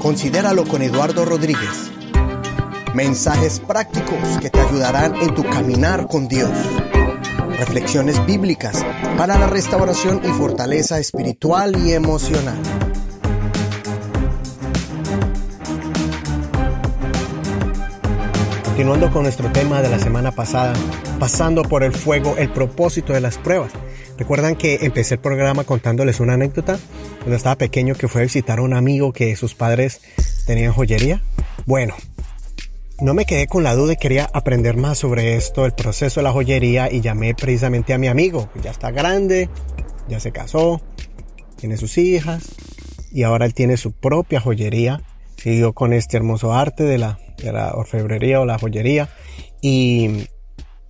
Considéralo con Eduardo Rodríguez. Mensajes prácticos que te ayudarán en tu caminar con Dios. Reflexiones bíblicas para la restauración y fortaleza espiritual y emocional. Continuando con nuestro tema de la semana pasada, pasando por el fuego, el propósito de las pruebas. Recuerdan que empecé el programa contándoles una anécdota cuando estaba pequeño que fue a visitar a un amigo que sus padres tenían joyería. Bueno, no me quedé con la duda y quería aprender más sobre esto, el proceso de la joyería y llamé precisamente a mi amigo, ya está grande, ya se casó, tiene sus hijas y ahora él tiene su propia joyería. Siguió con este hermoso arte de la orfebrería o la joyería y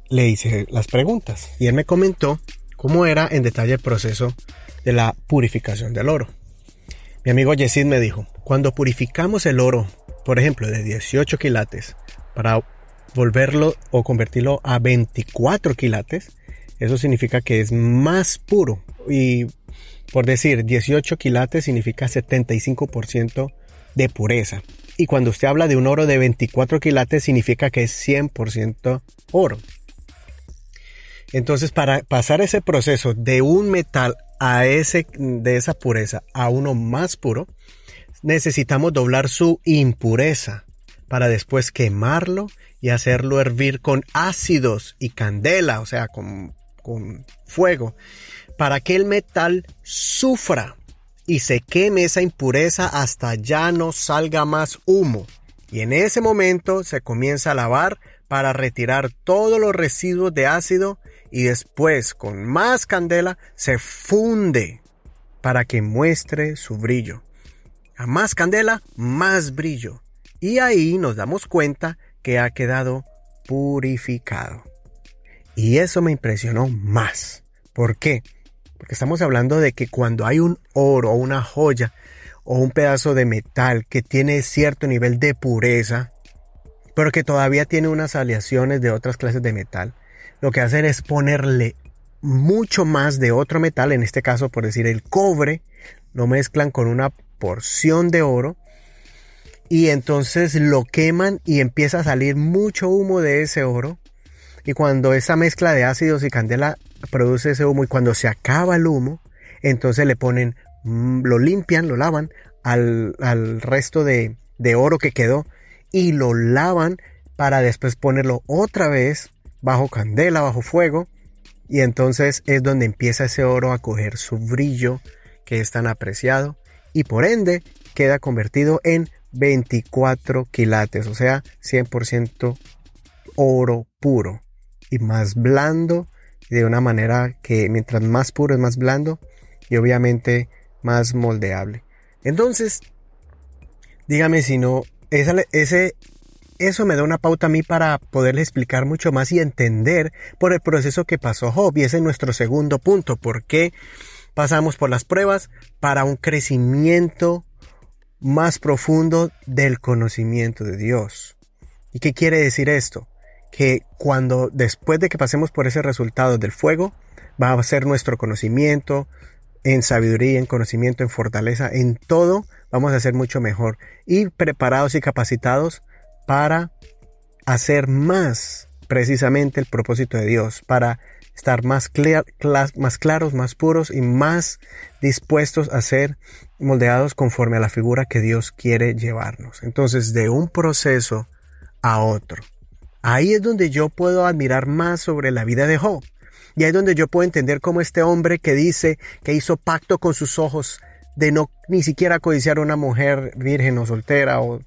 le hice las preguntas y él me comentó cómo era en detalle el proceso de la purificación del oro. Mi amigo Yesid me dijo, cuando purificamos el oro, por ejemplo, de 18 quilates, para volverlo o convertirlo a 24 quilates, eso significa que es más puro. Y por decir, 18 quilates significa 75% de pureza. Y cuando usted habla de un oro de 24 quilates, significa que es 100% oro. Entonces, para pasar ese proceso de un metal a ese, de esa pureza a uno más puro, necesitamos doblar su impureza para después quemarlo y hacerlo hervir con ácidos y candela, o sea, con, con fuego, para que el metal sufra y se queme esa impureza hasta ya no salga más humo. Y en ese momento se comienza a lavar para retirar todos los residuos de ácido y después con más candela se funde para que muestre su brillo. A más candela, más brillo. Y ahí nos damos cuenta que ha quedado purificado. Y eso me impresionó más. ¿Por qué? Porque estamos hablando de que cuando hay un oro o una joya o un pedazo de metal que tiene cierto nivel de pureza, pero que todavía tiene unas aleaciones de otras clases de metal, lo que hacen es ponerle mucho más de otro metal, en este caso por decir el cobre, lo mezclan con una porción de oro y entonces lo queman y empieza a salir mucho humo de ese oro. Y cuando esa mezcla de ácidos y candela produce ese humo y cuando se acaba el humo, entonces le ponen, mm, lo limpian, lo lavan al, al resto de, de oro que quedó y lo lavan para después ponerlo otra vez bajo candela, bajo fuego. Y entonces es donde empieza ese oro a coger su brillo que es tan apreciado y por ende queda convertido en 24 quilates, o sea, 100% oro puro y más blando de una manera que mientras más puro es más blando y obviamente más moldeable. Entonces, dígame si no, ese, eso me da una pauta a mí para poderle explicar mucho más y entender por el proceso que pasó Job. Y ese es nuestro segundo punto. ¿Por qué pasamos por las pruebas? Para un crecimiento más profundo del conocimiento de Dios. ¿Y qué quiere decir esto? que cuando después de que pasemos por ese resultado del fuego, va a ser nuestro conocimiento en sabiduría, en conocimiento, en fortaleza, en todo, vamos a ser mucho mejor y preparados y capacitados para hacer más precisamente el propósito de Dios, para estar más, más claros, más puros y más dispuestos a ser moldeados conforme a la figura que Dios quiere llevarnos. Entonces, de un proceso a otro. Ahí es donde yo puedo admirar más sobre la vida de Job. Y ahí es donde yo puedo entender cómo este hombre que dice que hizo pacto con sus ojos de no ni siquiera codiciar a una mujer virgen o soltera o,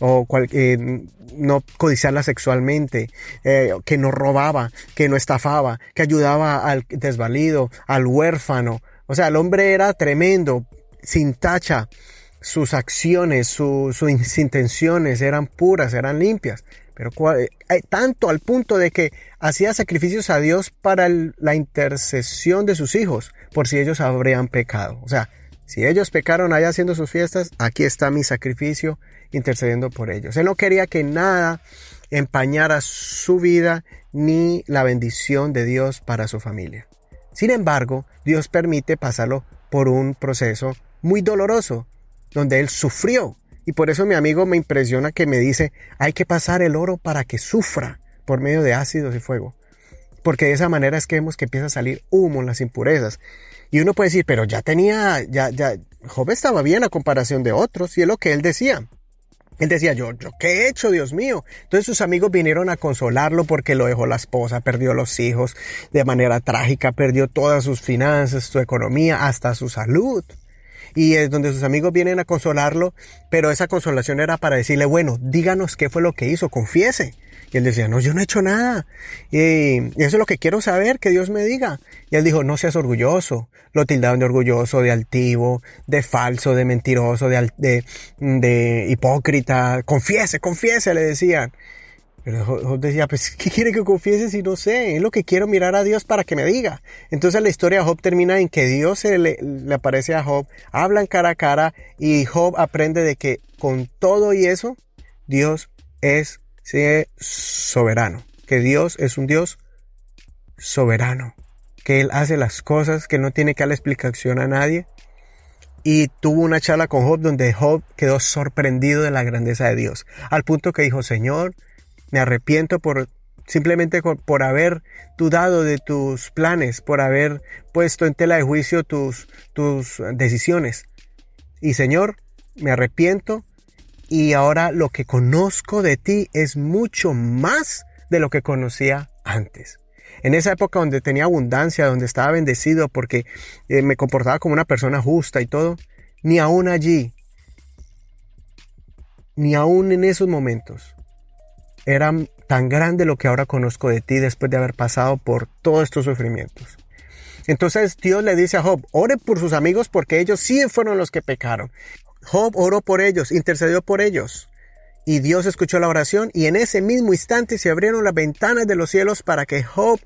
o eh, no codiciarla sexualmente, eh, que no robaba, que no estafaba, que ayudaba al desvalido, al huérfano. O sea, el hombre era tremendo, sin tacha. Sus acciones, sus intenciones eran puras, eran limpias. Pero eh, tanto al punto de que hacía sacrificios a Dios para la intercesión de sus hijos, por si ellos habrían pecado. O sea, si ellos pecaron allá haciendo sus fiestas, aquí está mi sacrificio intercediendo por ellos. Él no quería que nada empañara su vida ni la bendición de Dios para su familia. Sin embargo, Dios permite pasarlo por un proceso muy doloroso, donde él sufrió Y por eso mi amigo me impresiona que me dice, hay que pasar el oro para que sufra por medio de ácidos y fuego. Porque de esa manera es que vemos que empieza a salir humo en las impurezas. Y uno puede decir, pero ya tenía, ya, ya, Job estaba bien a comparación de otros, y es lo que él decía. Él decía, yo, yo, ¿qué he hecho, Dios mío? Entonces sus amigos vinieron a consolarlo porque lo dejó la esposa, perdió los hijos de manera trágica, perdió todas sus finanzas, su economía, hasta su salud. Y es donde sus amigos vienen a consolarlo, pero esa consolación era para decirle, bueno, díganos qué fue lo que hizo, confiese. Y él decía, no, yo no he hecho nada. Y eso es lo que quiero saber, que Dios me diga. Y él dijo, no seas orgulloso. Lo tildaron de orgulloso, de altivo, de falso, de mentiroso, de, hipócrita. Confiese, confiese, le decían. Pero Job decía, pues, ¿qué quiere que confiese si no sé? Es lo que quiero mirar a Dios para que me diga. Entonces la historia de Job termina en que Dios se le, le, aparece a Job, hablan cara a cara y Job aprende de que con todo y eso, Dios es soberano. Que Dios es un Dios soberano. Que Él hace las cosas, que no tiene que darle explicación a nadie. Y tuvo una charla con Job donde Job quedó sorprendido de la grandeza de Dios. Al punto que dijo, Señor, me arrepiento por simplemente por haber dudado de tus planes, por haber puesto en tela de juicio tus, tus decisiones. Y Señor, me arrepiento y ahora lo que conozco de ti es mucho más de lo que conocía antes. En esa época donde tenía abundancia, donde estaba bendecido porque eh, me comportaba como una persona justa y todo, ni aún allí, ni aún en esos momentos, era tan grande lo que ahora conozco de ti después de haber pasado por todos estos sufrimientos. Entonces Dios le dice a Job, ore por sus amigos porque ellos sí fueron los que pecaron. Job oró por ellos, intercedió por ellos. Y Dios escuchó la oración y en ese mismo instante se abrieron las ventanas de los cielos para que Job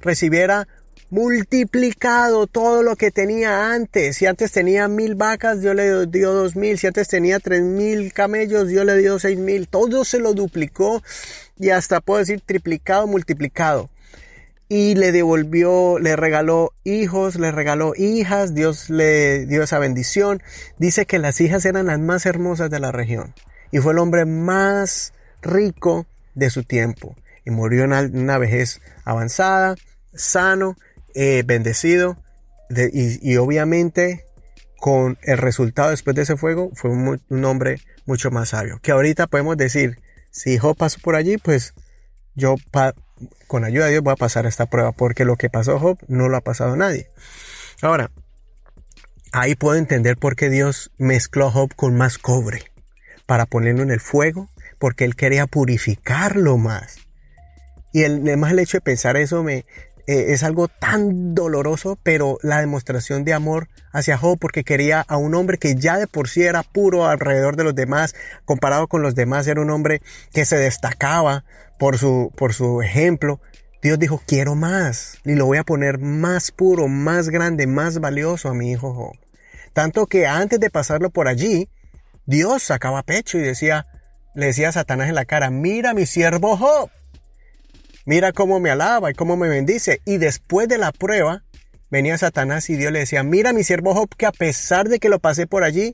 recibiera multiplicado todo lo que tenía antes. Si antes tenía mil vacas, Dios le dio dos mil. Si antes tenía tres mil camellos, Dios le dio seis mil. Todo se lo duplicó y hasta puedo decir triplicado, multiplicado y le devolvió, le regaló hijos, le regaló hijas, Dios le dio esa bendición. Dice que las hijas eran las más hermosas de la región y fue el hombre más rico de su tiempo y murió en una vejez avanzada, sano, eh, bendecido y, obviamente con el resultado después de ese fuego fue un, hombre mucho más sabio. Que ahorita podemos decir, si Job pasó por allí, pues yo con ayuda de Dios voy a pasar esta prueba, porque lo que pasó Job no lo ha pasado nadie. Ahora, ahí puedo entender por qué Dios mezcló a Job con más cobre, para ponerlo en el fuego, porque él quería purificarlo más. Y el, además el hecho de pensar eso me, eh, es algo tan doloroso, pero la demostración de amor hacia Job porque quería a un hombre que ya de por sí era puro alrededor de los demás, comparado con los demás, era un hombre que se destacaba por su, por su ejemplo. Dios dijo, quiero más y lo voy a poner más puro, más grande, más valioso a mi hijo Job. Tanto que antes de pasarlo por allí, Dios sacaba pecho y decía, le decía a Satanás en la cara, mira mi siervo Job mira cómo me alaba y cómo me bendice. Y después de la prueba, venía Satanás y Dios le decía, mira mi siervo Job, que a pesar de que lo pasé por allí,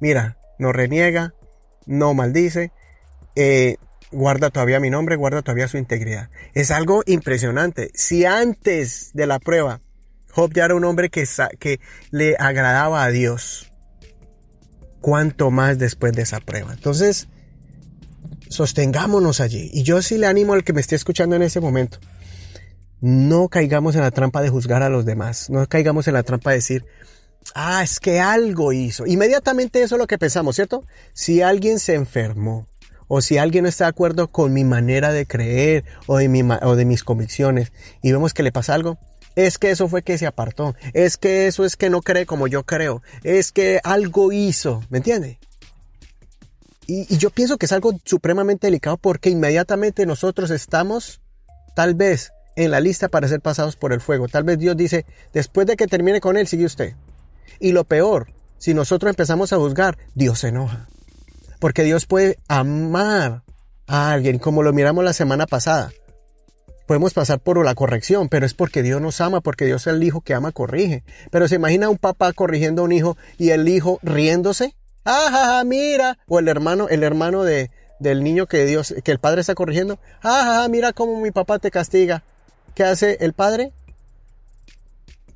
mira, no reniega, no maldice, eh, guarda todavía mi nombre, guarda todavía su integridad. Es algo impresionante. Si antes de la prueba, Job ya era un hombre que, le agradaba a Dios, cuánto más después de esa prueba. Entonces, sostengámonos allí. Y yo sí le animo al que me esté escuchando en ese momento. No caigamos en la trampa de juzgar a los demás. No caigamos en la trampa de decir, ah, es que algo hizo. Inmediatamente eso es lo que pensamos, ¿cierto? Si alguien se enfermó o si alguien no está de acuerdo con mi manera de creer o de, mis convicciones y vemos que le pasa algo, es que eso fue que se apartó, es que eso es que no cree como yo creo, es que algo hizo, ¿me entiende? Y, yo pienso que es algo supremamente delicado porque inmediatamente nosotros estamos tal vez en la lista para ser pasados por el fuego. Tal vez Dios dice, después de que termine con él, sigue usted. Y lo peor, si nosotros empezamos a juzgar, Dios se enoja. Porque Dios puede amar a alguien, como lo miramos la semana pasada. Podemos pasar por la corrección, pero es porque Dios nos ama, porque Dios es el hijo que ama, corrige. Pero se imagina un papá corrigiendo a un hijo y el hijo riéndose ah, mira. O el hermano, el hermano de, del niño que Dios, que el padre está corrigiendo. Ah, mira cómo mi papá te castiga. ¿Qué hace el padre?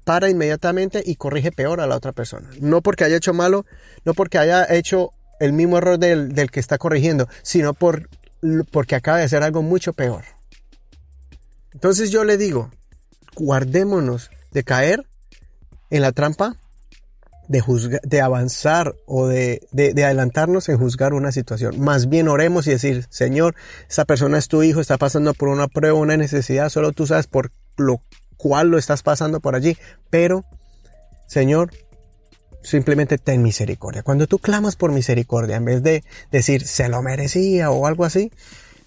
Para inmediatamente y corrige peor a la otra persona. No porque haya hecho malo, no porque haya hecho el mismo error del, del que está corrigiendo, sino por, porque acaba de hacer algo mucho peor. Entonces yo le digo, guardémonos de caer en la trampa de, de avanzar o de, de, adelantarnos en juzgar una situación. Más bien oremos y decir, Señor, esa persona es tu hijo, está pasando por una prueba, una necesidad, solo tú sabes por lo cual lo estás pasando por allí. Pero, Señor, simplemente ten misericordia. Cuando tú clamas por misericordia, en vez de decir se lo merecía o algo así,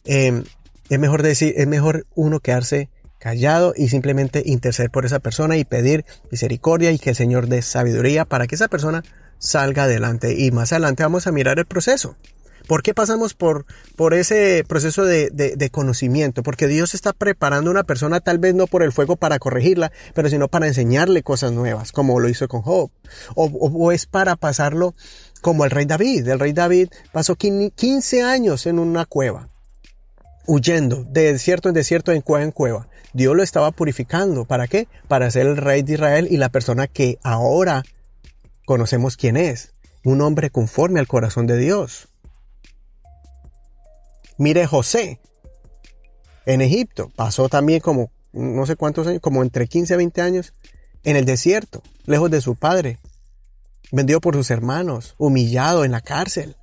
em, es mejor decir, es mejor uno quedarse callado y simplemente interceder por esa persona y pedir misericordia y que el Señor dé sabiduría para que esa persona salga adelante. Y más adelante vamos a mirar el proceso. ¿Por qué pasamos por, por ese proceso de, de, conocimiento? Porque Dios está preparando a una persona tal vez no por el fuego para corregirla, pero sino para enseñarle cosas nuevas, como lo hizo con Job. O, o, es para pasarlo como el rey David. El rey David pasó 15 años en una cueva, huyendo de desierto en desierto, en cueva en cueva. Dios lo estaba purificando. ¿Para qué? Para ser el rey de Israel y la persona que ahora conocemos quién es. Un hombre conforme al corazón de Dios. Mire José en Egipto. Pasó también como no sé cuántos años, como entre 15 a 20 años en el desierto, lejos de su padre. Vendido por sus hermanos, humillado en la cárcel.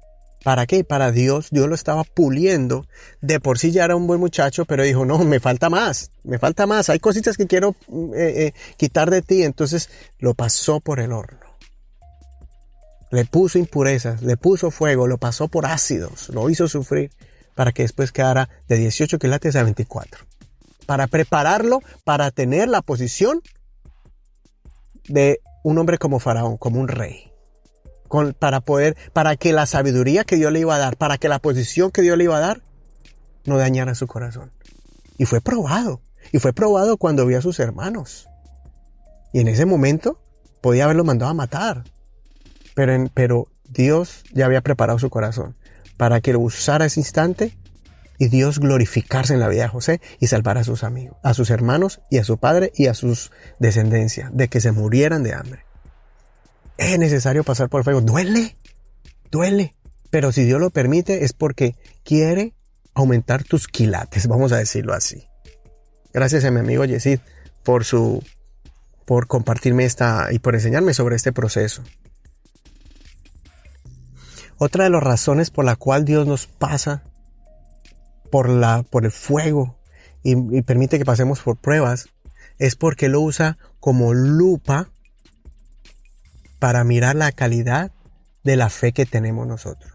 ¿Para qué? Para Dios. Dios lo estaba puliendo. De por sí ya era un buen muchacho, pero dijo, no, me falta más, me falta más. Hay cositas que quiero eh, eh, quitar de ti. Entonces lo pasó por el horno. Le puso impurezas, le puso fuego, lo pasó por ácidos, lo hizo sufrir para que después quedara de 18 quilates a 24. Para prepararlo para tener la posición de un hombre como Faraón, como un rey para poder, para que la sabiduría que Dios le iba a dar, para que la posición que Dios le iba a dar, no dañara su corazón. Y fue probado. Y fue probado cuando vio a sus hermanos. Y en ese momento podía haberlo mandado a matar. Pero, pero Dios ya había preparado su corazón para que lo usara ese instante y Dios glorificarse en la vida de José y salvar a sus amigos, a sus hermanos y a su padre y a sus descendencia de que se murieran de hambre es necesario pasar por el fuego. Duele, duele. Pero si Dios lo permite es porque quiere aumentar tus quilates, vamos a decirlo así. Gracias a mi amigo Yesid por su, por compartirme esta y por enseñarme sobre este proceso. Otra de las razones por la cual Dios nos pasa por el fuego y, y permite que pasemos por pruebas es porque lo usa como lupa para mirar la calidad de la fe que tenemos nosotros.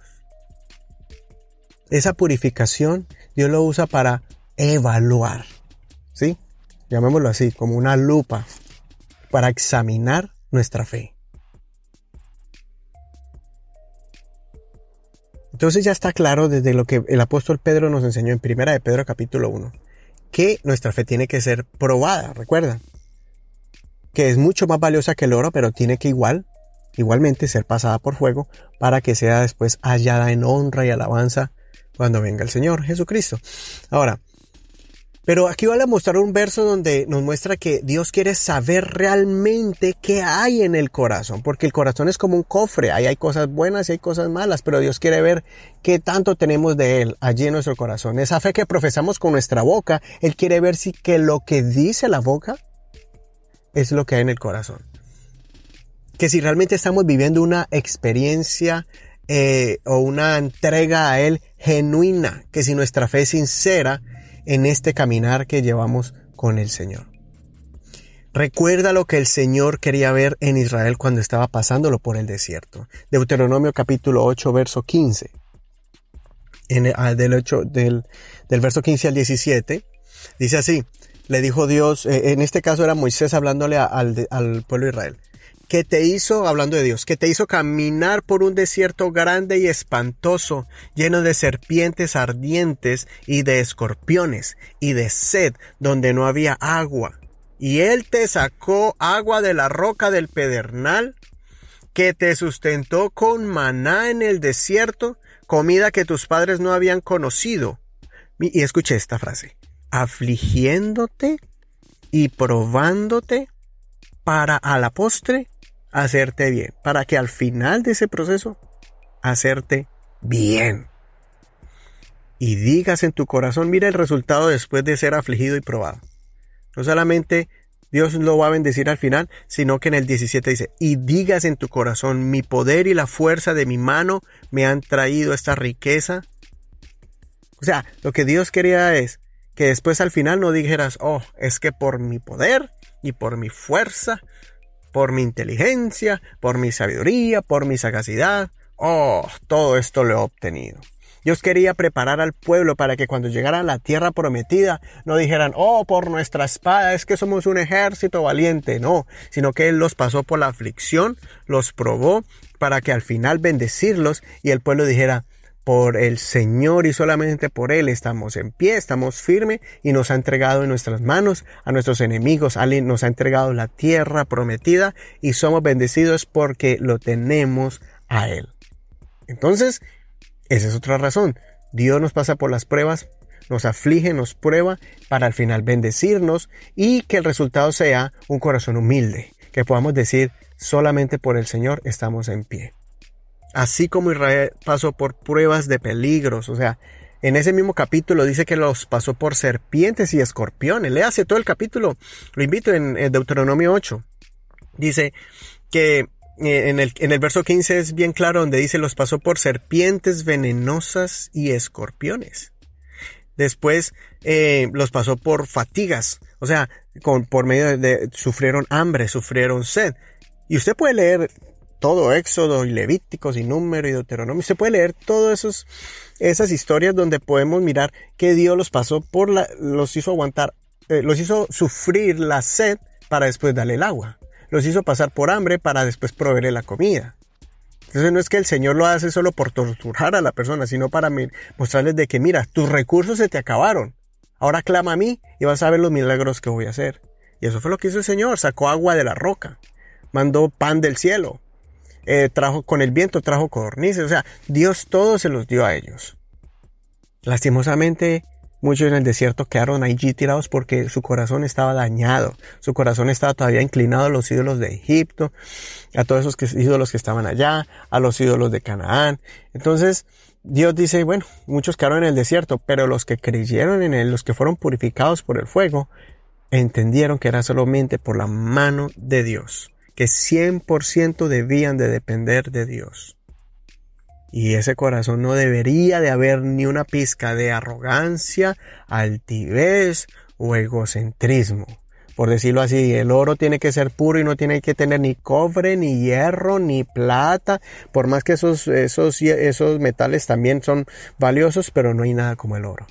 Esa purificación Dios lo usa para evaluar, ¿sí? Llamémoslo así, como una lupa para examinar nuestra fe. Entonces ya está claro desde lo que el apóstol Pedro nos enseñó en Primera de Pedro capítulo 1, que nuestra fe tiene que ser probada, recuerda, que es mucho más valiosa que el oro, pero tiene que igual igualmente ser pasada por fuego para que sea después hallada en honra y alabanza cuando venga el Señor Jesucristo. Ahora, pero aquí vale mostrar un verso donde nos muestra que Dios quiere saber realmente qué hay en el corazón, porque el corazón es como un cofre, ahí hay cosas buenas y hay cosas malas, pero Dios quiere ver qué tanto tenemos de Él allí en nuestro corazón. Esa fe que profesamos con nuestra boca, Él quiere ver si que lo que dice la boca es lo que hay en el corazón que si realmente estamos viviendo una experiencia eh, o una entrega a Él genuina, que si nuestra fe es sincera en este caminar que llevamos con el Señor. Recuerda lo que el Señor quería ver en Israel cuando estaba pasándolo por el desierto. Deuteronomio capítulo 8, verso 15. En ah, del, 8, del, del verso 15 al 17, dice así, le dijo Dios, eh, en este caso era Moisés hablándole al, al pueblo de Israel, que te hizo, hablando de Dios, que te hizo caminar por un desierto grande y espantoso, lleno de serpientes ardientes y de escorpiones y de sed, donde no había agua. Y él te sacó agua de la roca del pedernal, que te sustentó con maná en el desierto, comida que tus padres no habían conocido. Y escuché esta frase, afligiéndote y probándote para a la postre hacerte bien, para que al final de ese proceso hacerte bien. Y digas en tu corazón, mira el resultado después de ser afligido y probado. No solamente Dios lo va a bendecir al final, sino que en el 17 dice, y digas en tu corazón, mi poder y la fuerza de mi mano me han traído esta riqueza. O sea, lo que Dios quería es que después al final no dijeras, oh, es que por mi poder y por mi fuerza, por mi inteligencia, por mi sabiduría, por mi sagacidad, oh, todo esto lo he obtenido. Dios quería preparar al pueblo para que cuando llegara a la tierra prometida no dijeran, oh, por nuestra espada es que somos un ejército valiente. No, sino que Él los pasó por la aflicción, los probó para que al final bendecirlos y el pueblo dijera, por el Señor y solamente por Él estamos en pie, estamos firmes y nos ha entregado en nuestras manos a nuestros enemigos. Nos ha entregado la tierra prometida y somos bendecidos porque lo tenemos a Él. Entonces, esa es otra razón. Dios nos pasa por las pruebas, nos aflige, nos prueba para al final bendecirnos y que el resultado sea un corazón humilde, que podamos decir solamente por el Señor estamos en pie. Así como Israel pasó por pruebas de peligros, o sea, en ese mismo capítulo dice que los pasó por serpientes y escorpiones. Le todo el capítulo. Lo invito en, Deuteronomio 8. Dice que eh, en el, en el verso 15 es bien claro donde dice los pasó por serpientes venenosas y escorpiones. Después eh, los pasó por fatigas, o sea, con, por medio de, sufrieron hambre, sufrieron sed. Y usted puede leer todo Éxodo y Levíticos y Número y Deuteronomio. Usted puede leer todas esas historias donde podemos mirar que Dios los pasó por la, los hizo aguantar, eh, los hizo sufrir la sed para después darle el agua los hizo pasar por hambre para después proveerle la comida. Entonces no es que el Señor lo hace solo por torturar a la persona, sino para mostrarles de que, mira, tus recursos se te acabaron. Ahora clama a mí y vas a ver los milagros que voy a hacer. Y eso fue lo que hizo el Señor. Sacó agua de la roca. Mandó pan del cielo. Eh, trajo con el viento, trajo codornices. O sea, Dios todo se los dio a ellos. Lastimosamente, Muchos en el desierto quedaron allí tirados porque su corazón estaba dañado. Su corazón estaba todavía inclinado a los ídolos de Egipto, a todos esos ídolos que estaban allá, a los ídolos de Canaán. Entonces, Dios dice, bueno, muchos quedaron en el desierto, pero los que creyeron en Él, los que fueron purificados por el fuego, entendieron que era solamente por la mano de Dios, que 100% debían de depender de Dios. Y ese corazón no debería de haber ni una pizca de arrogancia, altivez o egocentrismo. Por decirlo así, el oro tiene que ser puro y no tiene que tener ni cobre, ni hierro, ni plata. Por más que esos, esos, esos metales también son valiosos, pero no hay nada como el oro.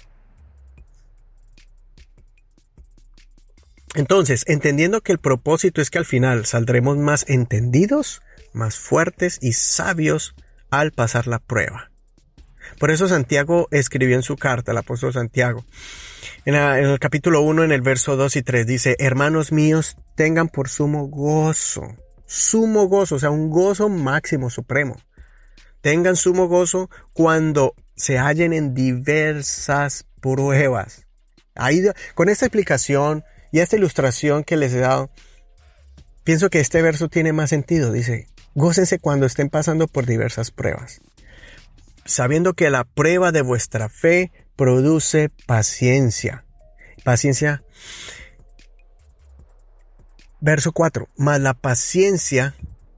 Entonces, entendiendo que el propósito es que al final saldremos más entendidos, más fuertes y sabios al pasar la prueba. Por eso Santiago escribió en su carta, el apóstol Santiago, en, el capítulo 1, en el verso 2 y 3, dice, hermanos míos, tengan por sumo gozo, sumo gozo, o sea, un gozo máximo, supremo. Tengan sumo gozo cuando se hallen en diversas pruebas. Ahí, con esta explicación y esta ilustración que les he dado, pienso que este verso tiene más sentido. Dice, Gócense cuando estén pasando por diversas pruebas, sabiendo que la prueba de vuestra fe produce paciencia. Paciencia. Verso 4. Mas la paciencia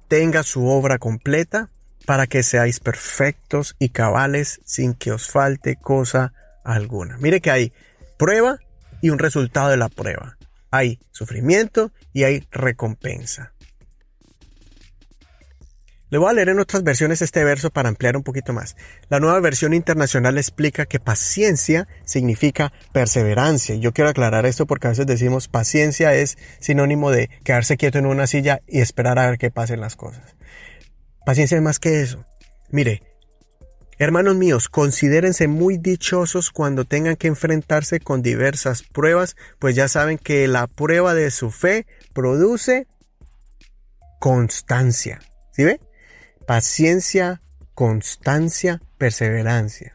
tenga su obra completa para que seáis perfectos y cabales sin que os falte cosa alguna. Mire que hay prueba y un resultado de la prueba. Hay sufrimiento y hay recompensa. Le voy a leer en otras versiones este verso para ampliar un poquito más. La nueva versión internacional explica que paciencia significa perseverancia. Yo quiero aclarar esto porque a veces decimos paciencia es sinónimo de quedarse quieto en una silla y esperar a ver qué pasen las cosas. Paciencia es más que eso. Mire, hermanos míos, considérense muy dichosos cuando tengan que enfrentarse con diversas pruebas, pues ya saben que la prueba de su fe produce constancia. ¿Sí ve? paciencia, constancia, perseverancia.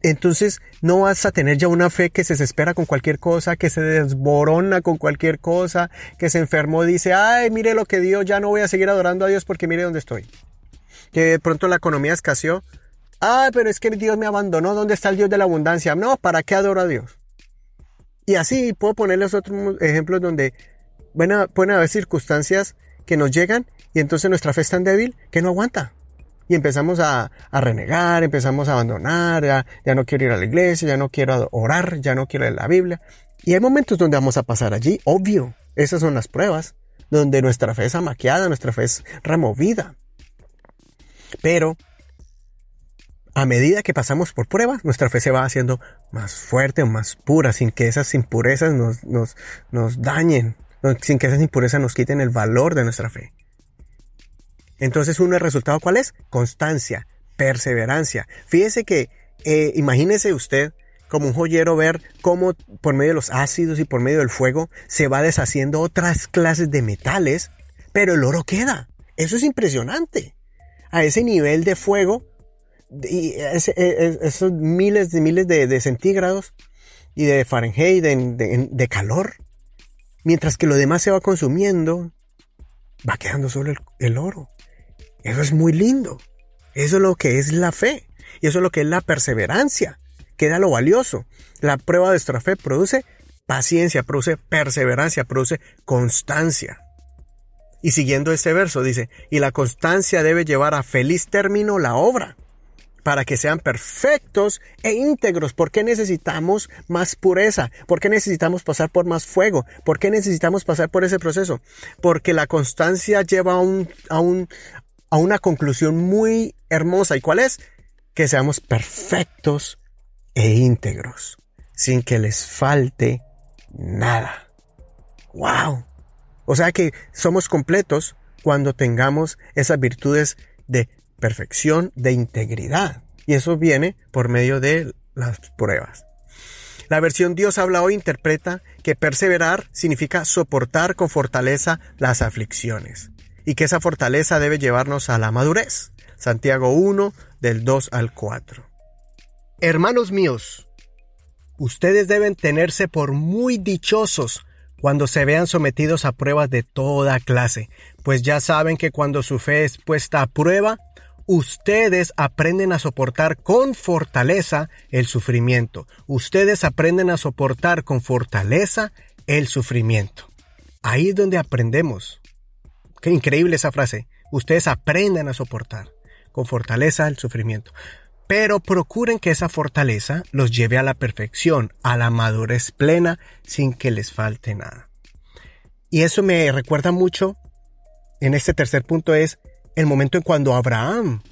Entonces no vas a tener ya una fe que se desespera con cualquier cosa, que se desborona con cualquier cosa, que se enfermó dice, ay, mire lo que Dios, ya no voy a seguir adorando a Dios porque mire dónde estoy. Que de pronto la economía escaseó. Ay, pero es que Dios me abandonó, ¿dónde está el Dios de la abundancia? No, ¿para qué adoro a Dios? Y así puedo ponerles otros ejemplos donde pueden haber circunstancias que nos llegan y entonces nuestra fe es tan débil que no aguanta. Y empezamos a, renegar, empezamos a abandonar, ya, ya, no quiero ir a la iglesia, ya no quiero orar, ya no quiero leer la Biblia. Y hay momentos donde vamos a pasar allí, obvio. Esas son las pruebas, donde nuestra fe es amaqueada, nuestra fe es removida. Pero a medida que pasamos por pruebas, nuestra fe se va haciendo más fuerte, más pura, sin que esas impurezas nos dañen, sin que esas impurezas nos quiten el valor de nuestra fe. Entonces, uno el resultado cuál es? Constancia, perseverancia. Fíjese que, eh, imagínese usted como un joyero ver cómo por medio de los ácidos y por medio del fuego se va deshaciendo otras clases de metales, pero el oro queda. Eso es impresionante. A ese nivel de fuego, y e, e, esos miles de miles de, centígrados y de Fahrenheit, de, calor, mientras que lo demás se va consumiendo, va quedando solo el, oro. Eso es muy lindo. Eso es lo que es la fe. Y eso es lo que es la perseverancia. Queda lo valioso. La prueba de nuestra fe produce paciencia, produce perseverancia, produce constancia. Y siguiendo este verso dice, y la constancia debe llevar a feliz término la obra para que sean perfectos e íntegros. ¿Por qué necesitamos más pureza? ¿Por qué necesitamos pasar por más fuego? ¿Por qué necesitamos pasar por ese proceso? Porque la constancia lleva a, un, a, un, a una conclusión muy hermosa. ¿Y cuál es? Que seamos perfectos e íntegros, sin que les falte nada. ¡Wow! O sea que somos completos cuando tengamos esas virtudes de perfección de integridad. Y eso viene por medio de las pruebas. La versión Dios habla hoy interpreta que perseverar significa soportar con fortaleza las aflicciones y que esa fortaleza debe llevarnos a la madurez. Santiago 1 del 2 al 4. Hermanos míos, ustedes deben tenerse por muy dichosos cuando se vean sometidos a pruebas de toda clase, pues ya saben que cuando su fe es puesta a prueba, ustedes aprenden a soportar con fortaleza el sufrimiento. Ustedes aprenden a soportar con fortaleza el sufrimiento. Ahí es donde aprendemos. Qué increíble esa frase. Ustedes aprenden a soportar con fortaleza el sufrimiento. Pero procuren que esa fortaleza los lleve a la perfección, a la madurez plena, sin que les falte nada. Y eso me recuerda mucho, en este tercer punto es, el momento en cuando Abraham,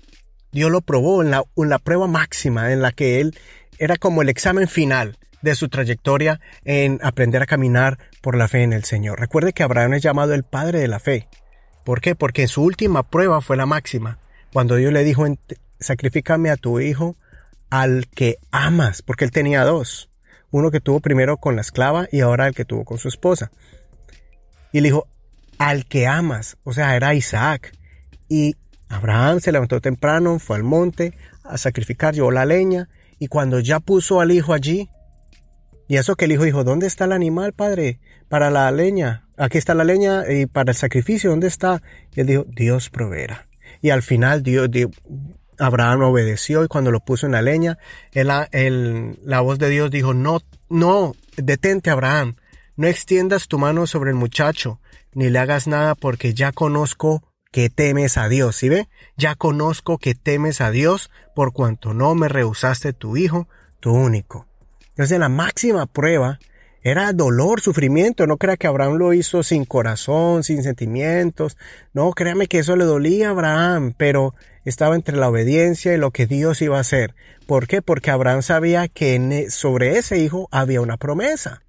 Dios lo probó en la, en la prueba máxima en la que él era como el examen final de su trayectoria en aprender a caminar por la fe en el Señor. Recuerde que Abraham es llamado el padre de la fe. ¿Por qué? Porque su última prueba fue la máxima, cuando Dios le dijo, sacrifícame a tu hijo al que amas, porque él tenía dos, uno que tuvo primero con la esclava y ahora el que tuvo con su esposa. Y le dijo, al que amas, o sea, era Isaac. Y Abraham se levantó temprano, fue al monte a sacrificar, llevó la leña, y cuando ya puso al hijo allí, y eso que el hijo dijo, ¿dónde está el animal, padre? Para la leña. Aquí está la leña y para el sacrificio, ¿dónde está? Y él dijo, Dios proveerá. Y al final Dios, Abraham obedeció y cuando lo puso en la leña, la voz de Dios dijo, no, no, detente Abraham, no extiendas tu mano sobre el muchacho, ni le hagas nada porque ya conozco que temes a Dios, ¿sí ve? Ya conozco que temes a Dios por cuanto no me rehusaste tu hijo, tu único. Entonces la máxima prueba era dolor, sufrimiento. No crea que Abraham lo hizo sin corazón, sin sentimientos. No, créame que eso le dolía a Abraham, pero estaba entre la obediencia y lo que Dios iba a hacer. ¿Por qué? Porque Abraham sabía que e, sobre ese hijo había una promesa.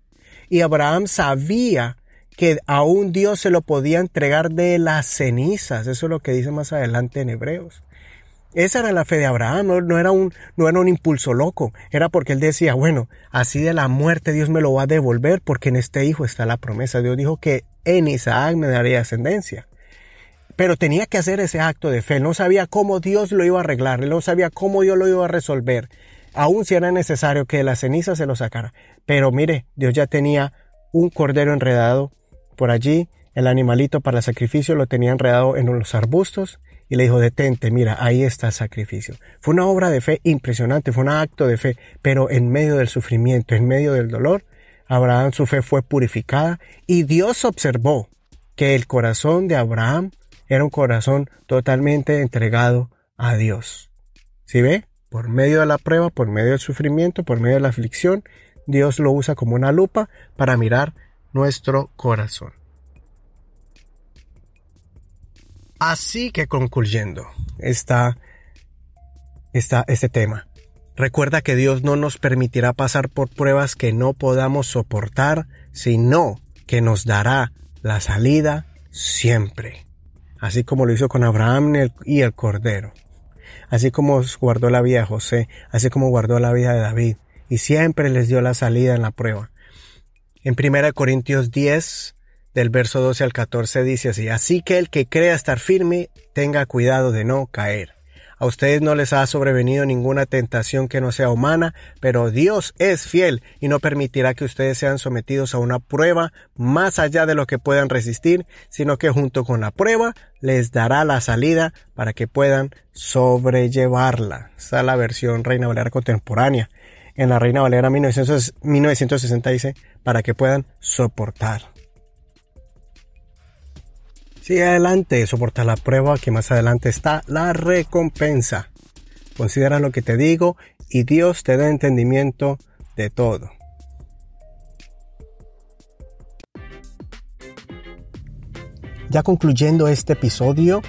Y Abraham sabía que aún Dios se lo podía entregar de las cenizas. Eso es lo que dice más adelante en Hebreos. Esa era la fe de Abraham, no, era un, no era un impulso loco, era porque él decía, bueno, así de la muerte Dios me lo va a devolver porque en este hijo está la promesa. Dios dijo que en Isaac me daría ascendencia. pero tenía que hacer ese acto de fe. No sabía cómo Dios lo iba a arreglar, no sabía cómo Dios lo iba a resolver, aun si era necesario que la ceniza se lo sacara. Pero mire, Dios ya tenía un cordero enredado por allí, el animalito para el sacrificio lo tenía enredado en los arbustos y le dijo, detente, mira, ahí está el sacrificio. Fue una obra de fe impresionante, fue un acto de fe, pero en medio del sufrimiento, en medio del dolor, Abraham su fe fue purificada y Dios observó que el corazón de Abraham era un corazón totalmente entregado a Dios. ¿Sí ve? Por medio de la prueba, por medio del sufrimiento, por medio de la aflicción, Dios lo usa como una lupa para mirar nuestro corazón. Así que concluyendo está este tema, recuerda que Dios no nos permitirá pasar por pruebas que no podamos soportar, sino que nos dará la salida siempre. Así como lo hizo con Abraham y el Cordero. Así como guardó la vida de José, así como guardó la vida de David. Y siempre les dio la salida en la prueba. En 1 Corintios 10, del verso 12 al 14 dice así, así que el que crea estar firme, tenga cuidado de no caer. A ustedes no les ha sobrevenido ninguna tentación que no sea humana, pero Dios es fiel y no permitirá que ustedes sean sometidos a una prueba más allá de lo que puedan resistir, sino que junto con la prueba les dará la salida para que puedan sobrellevarla. Esta es la versión Reina Valera contemporánea. En la Reina Valera 1960 dice, para que puedan soportar. Sigue adelante, soporta la prueba que más adelante está la recompensa. Considera lo que te digo y Dios te da entendimiento de todo. Ya concluyendo este episodio,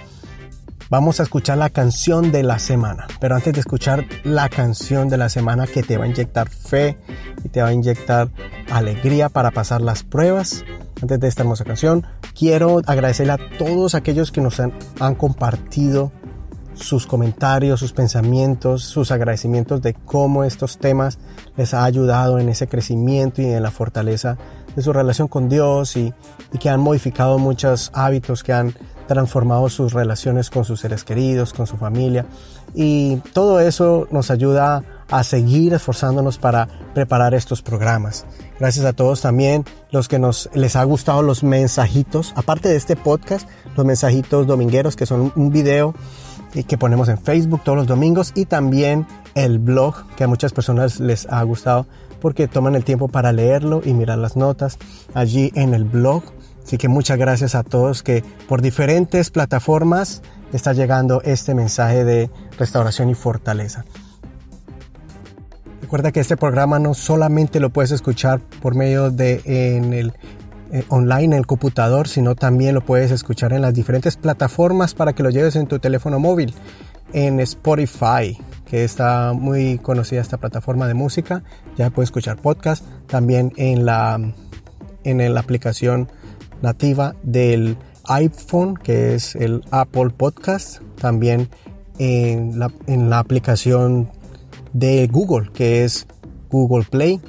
vamos a escuchar la canción de la semana. Pero antes de escuchar la canción de la semana que te va a inyectar fe y te va a inyectar alegría para pasar las pruebas, antes de esta hermosa canción, quiero agradecerle a todos aquellos que nos han, compartido sus comentarios, sus pensamientos, sus agradecimientos de cómo estos temas les ha ayudado en ese crecimiento y en la fortaleza de su relación con Dios y, y, que han modificado muchos hábitos, que han transformado sus relaciones con sus seres queridos, con su familia. Y todo eso nos ayuda a seguir esforzándonos para preparar estos programas. Gracias a todos también los que nos les ha gustado los mensajitos, aparte de este podcast, los mensajitos domingueros que son un video que ponemos en Facebook todos los domingos y también el blog que a muchas personas les ha gustado porque toman el tiempo para leerlo y mirar las notas allí en el blog. Así que muchas gracias a todos que por diferentes plataformas está llegando este mensaje de restauración y fortaleza. Recuerda que este programa no solamente lo puedes escuchar por medio de en el eh, online en el computador, sino también lo puedes escuchar en las diferentes plataformas para que lo lleves en tu teléfono móvil, en Spotify, que está muy conocida esta plataforma de música, ya puedes escuchar podcast, también en la en la aplicación nativa del iPhone, que es el Apple Podcast, también en la, en la aplicación de Google, que es Google Play,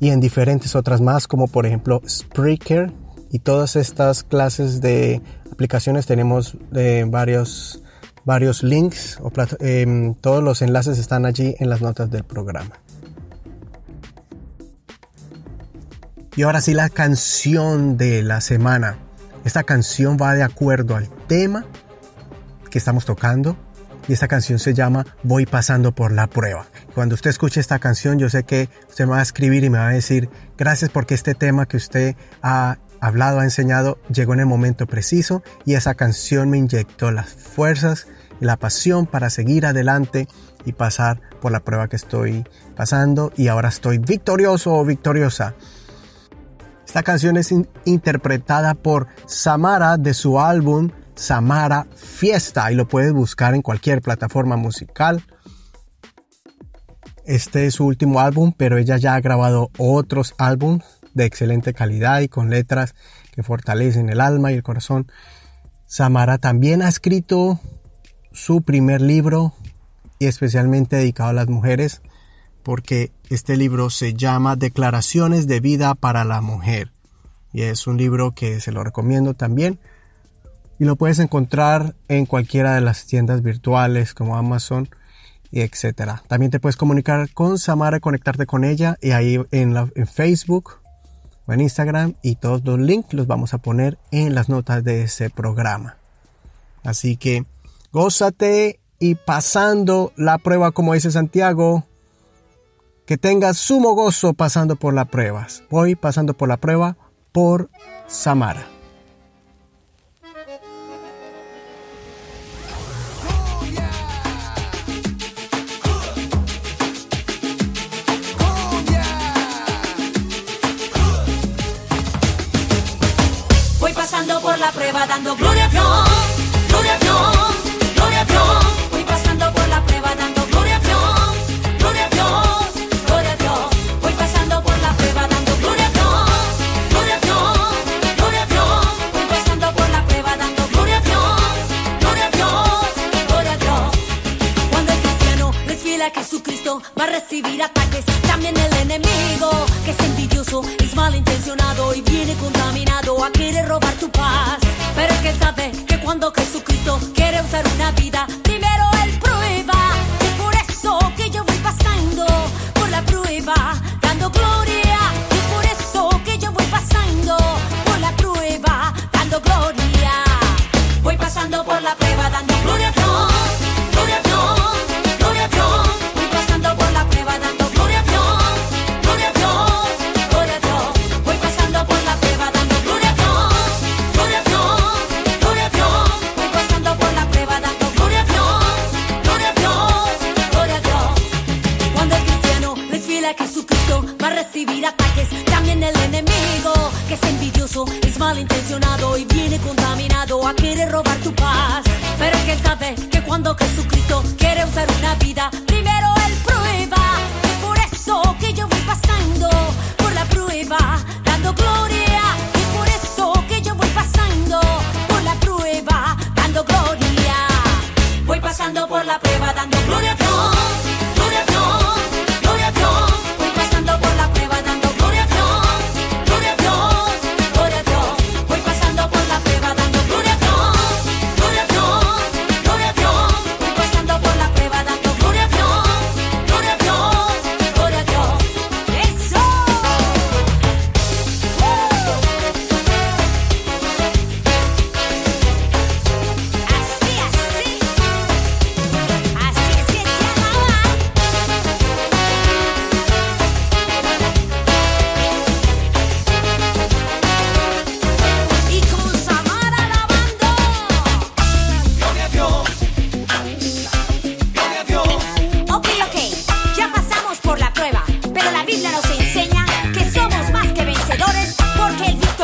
y en diferentes otras más, como por ejemplo Spreaker. Y todas estas clases de aplicaciones tenemos eh, varios, varios links, o em, todos los enlaces están allí en las notas del programa. Y ahora sí la canción de la semana. Esta canción va de acuerdo al tema que estamos tocando y esta canción se llama Voy pasando por la prueba. Cuando usted escuche esta canción, yo sé que usted me va a escribir y me va a decir, gracias porque este tema que usted ha hablado, ha enseñado, llegó en el momento preciso y esa canción me inyectó las fuerzas y la pasión para seguir adelante y pasar por la prueba que estoy pasando y ahora estoy victorioso o victoriosa. Esta canción es interpretada por Samara de su álbum Samara Fiesta y lo puedes buscar en cualquier plataforma musical. Este es su último álbum, pero ella ya ha grabado otros álbumes de excelente calidad y con letras que fortalecen el alma y el corazón. Samara también ha escrito su primer libro y especialmente dedicado a las mujeres porque este libro se llama Declaraciones de vida para la mujer y es un libro que se lo recomiendo también y lo puedes encontrar en cualquiera de las tiendas virtuales como Amazon y etcétera. También te puedes comunicar con Samara conectarte con ella y ahí en, en Facebook o en Instagram y todos los links los vamos a poner en las notas de ese programa. Así que gózate y pasando la prueba como dice Santiago, que tengas sumo gozo pasando por las pruebas. Voy pasando por la prueba por Samara. la prueba dando gloria a Dios, gloria a Dios, gloria a Dios. Va a recibir ataques, también el enemigo que es envidioso, es malintencionado y viene contaminado a querer robar tu paz. Pero es que sabe que cuando Jesucristo quiere usar una vida, que cuando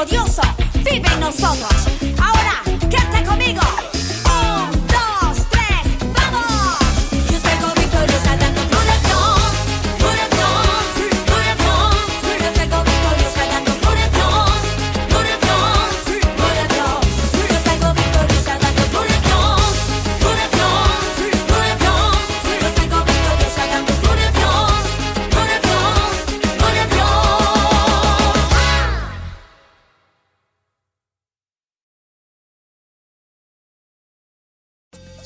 porque el victorioso vive en nosotros.